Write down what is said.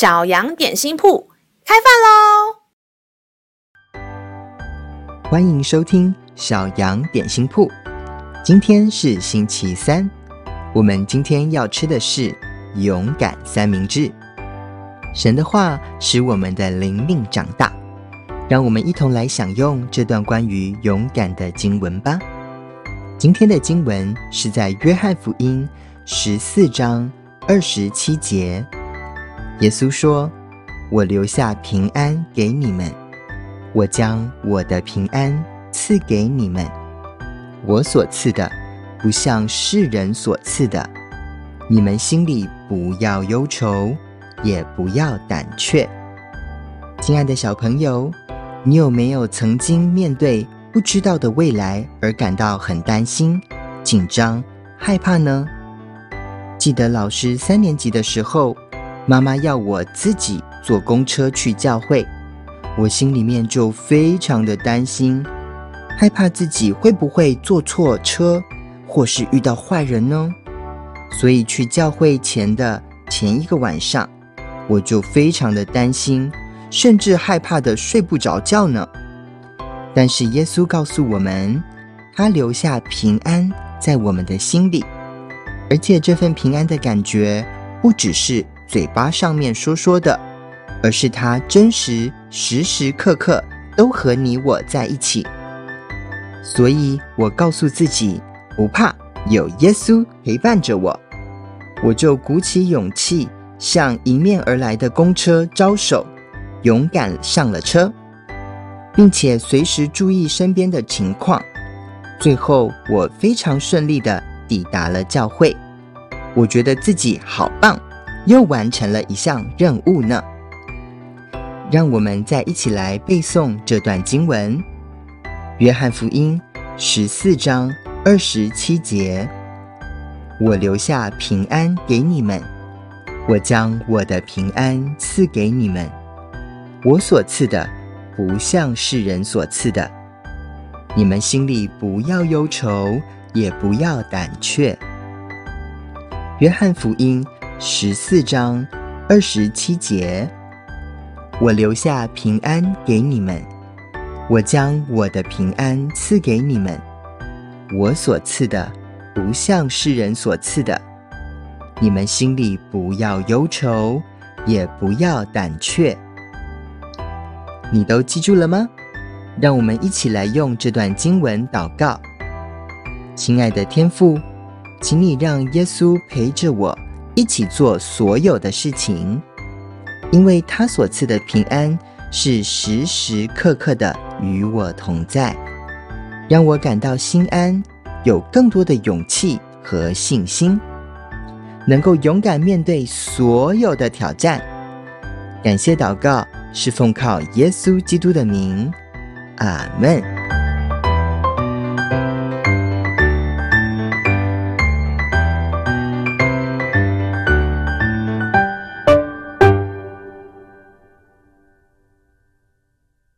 小羊点心铺开饭喽！欢迎收听小羊点心铺。今天是星期三，我们今天要吃的是勇敢三明治。神的话使我们的灵命长大，让我们一同来享用这段关于勇敢的经文吧。今天的经文是在约翰福音十四章二十七节。耶稣说：“我留下平安给你们，我将我的平安赐给你们。我所赐的，不像世人所赐的。你们心里不要忧愁，也不要胆怯。”亲爱的小朋友，你有没有曾经面对不知道的未来而感到很担心、紧张、害怕呢？记得老师三年级的时候。妈妈要我自己坐公车去教会，我心里面就非常的担心，害怕自己会不会坐错车，或是遇到坏人呢？所以去教会前的前一个晚上，我就非常的担心，甚至害怕的睡不着觉呢。但是耶稣告诉我们，他留下平安在我们的心里，而且这份平安的感觉不只是。嘴巴上面说说的，而是他真实时时刻刻都和你我在一起。所以我告诉自己不怕，有耶稣陪伴着我，我就鼓起勇气向迎面而来的公车招手，勇敢上了车，并且随时注意身边的情况。最后我非常顺利地抵达了教会，我觉得自己好棒。又完成了一项任务呢。让我们再一起来背诵这段经文：《约翰福音》十四章二十七节：“我留下平安给你们，我将我的平安赐给你们。我所赐的，不像世人所赐的。你们心里不要忧愁，也不要胆怯。”《约翰福音》十四章二十七节，我留下平安给你们，我将我的平安赐给你们。我所赐的，不像世人所赐的。你们心里不要忧愁，也不要胆怯。你都记住了吗？让我们一起来用这段经文祷告。亲爱的天父，请你让耶稣陪着我。一起做所有的事情，因为他所赐的平安是时时刻刻的与我同在，让我感到心安，有更多的勇气和信心，能够勇敢面对所有的挑战。感谢祷告，是奉靠耶稣基督的名，阿门。